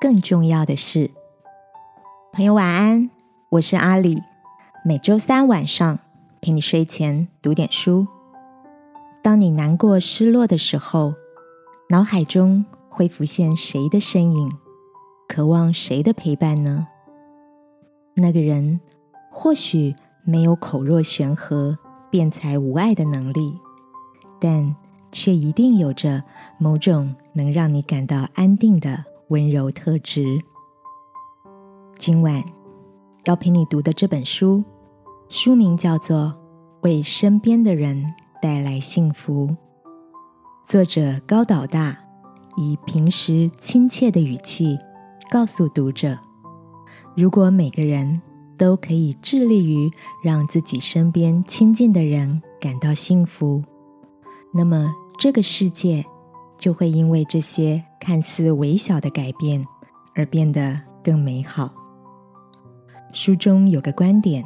更重要的事。朋友晚安，我是阿里。每周三晚上陪你睡前读点书。当你难过、失落的时候，脑海中会浮现谁的身影？渴望谁的陪伴呢？那个人或许没有口若悬河、辩才无碍的能力，但却一定有着某种能让你感到安定的温柔特质。今晚要陪你读的这本书，书名叫做《为身边的人带来幸福》，作者高岛大以平时亲切的语气告诉读者：如果每个人都可以致力于让自己身边亲近的人感到幸福，那么这个世界就会因为这些看似微小的改变而变得更美好。书中有个观点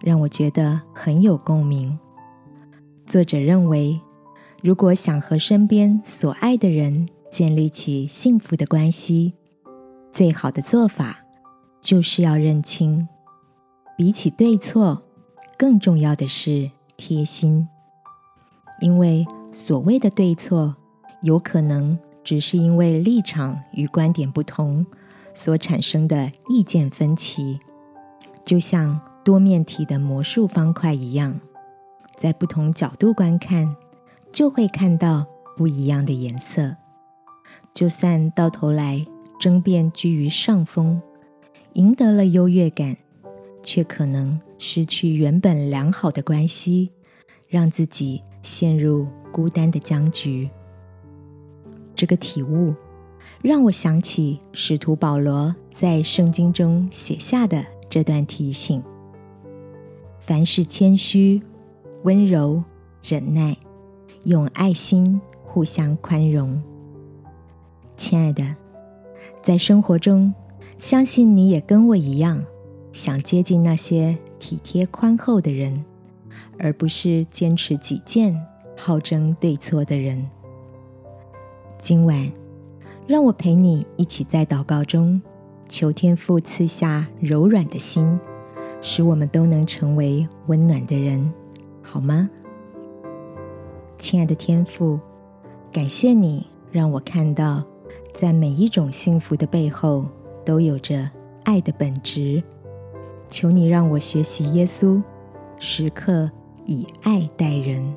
让我觉得很有共鸣。作者认为，如果想和身边所爱的人建立起幸福的关系，最好的做法就是要认清，比起对错，更重要的是贴心。因为所谓的对错，有可能只是因为立场与观点不同所产生的意见分歧。就像多面体的魔术方块一样，在不同角度观看，就会看到不一样的颜色。就算到头来争辩居于上风，赢得了优越感，却可能失去原本良好的关系，让自己陷入孤单的僵局。这个体悟让我想起使徒保罗在圣经中写下的。这段提醒：凡事谦虚、温柔、忍耐，用爱心互相宽容。亲爱的，在生活中，相信你也跟我一样，想接近那些体贴宽厚的人，而不是坚持己见、好争对错的人。今晚，让我陪你一起在祷告中。求天父赐下柔软的心，使我们都能成为温暖的人，好吗？亲爱的天父，感谢你让我看到，在每一种幸福的背后都有着爱的本质。求你让我学习耶稣，时刻以爱待人。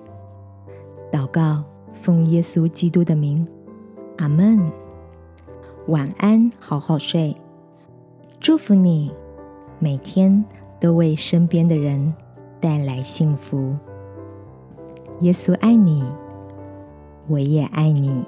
祷告，奉耶稣基督的名，阿门。晚安，好好睡。祝福你，每天都为身边的人带来幸福。耶稣爱你，我也爱你。